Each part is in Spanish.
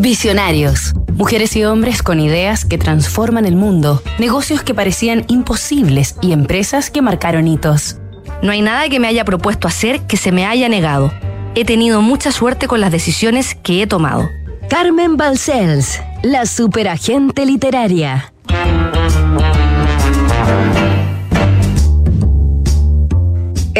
Visionarios. Mujeres y hombres con ideas que transforman el mundo, negocios que parecían imposibles y empresas que marcaron hitos. No hay nada que me haya propuesto hacer que se me haya negado. He tenido mucha suerte con las decisiones que he tomado. Carmen Balcells, la superagente literaria.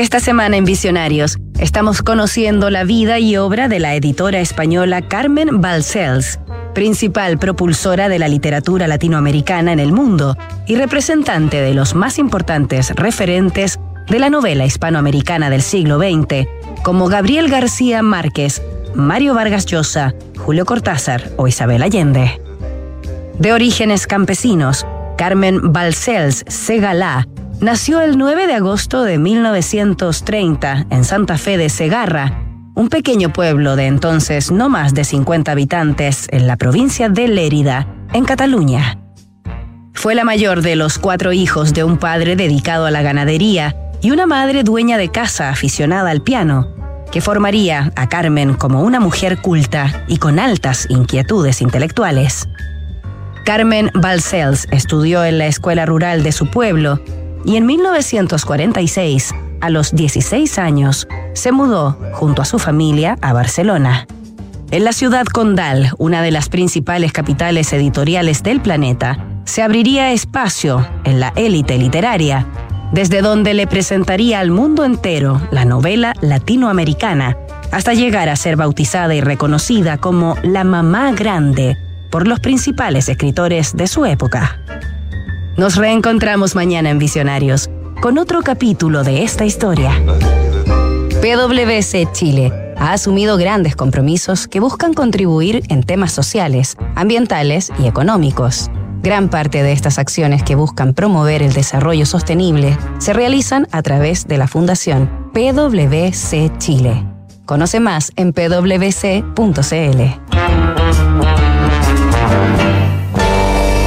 Esta semana en Visionarios estamos conociendo la vida y obra de la editora española Carmen Balcells, principal propulsora de la literatura latinoamericana en el mundo y representante de los más importantes referentes de la novela hispanoamericana del siglo XX, como Gabriel García Márquez, Mario Vargas Llosa, Julio Cortázar o Isabel Allende. De orígenes campesinos, Carmen Balcells Segalá Nació el 9 de agosto de 1930 en Santa Fe de Segarra, un pequeño pueblo de entonces no más de 50 habitantes en la provincia de Lérida, en Cataluña. Fue la mayor de los cuatro hijos de un padre dedicado a la ganadería y una madre dueña de casa aficionada al piano, que formaría a Carmen como una mujer culta y con altas inquietudes intelectuales. Carmen Balcells estudió en la escuela rural de su pueblo y en 1946, a los 16 años, se mudó junto a su familia a Barcelona. En la ciudad condal, una de las principales capitales editoriales del planeta, se abriría espacio en la élite literaria, desde donde le presentaría al mundo entero la novela latinoamericana, hasta llegar a ser bautizada y reconocida como la mamá grande por los principales escritores de su época. Nos reencontramos mañana en Visionarios con otro capítulo de esta historia. PwC Chile ha asumido grandes compromisos que buscan contribuir en temas sociales, ambientales y económicos. Gran parte de estas acciones que buscan promover el desarrollo sostenible se realizan a través de la Fundación PwC Chile. Conoce más en pwc.cl.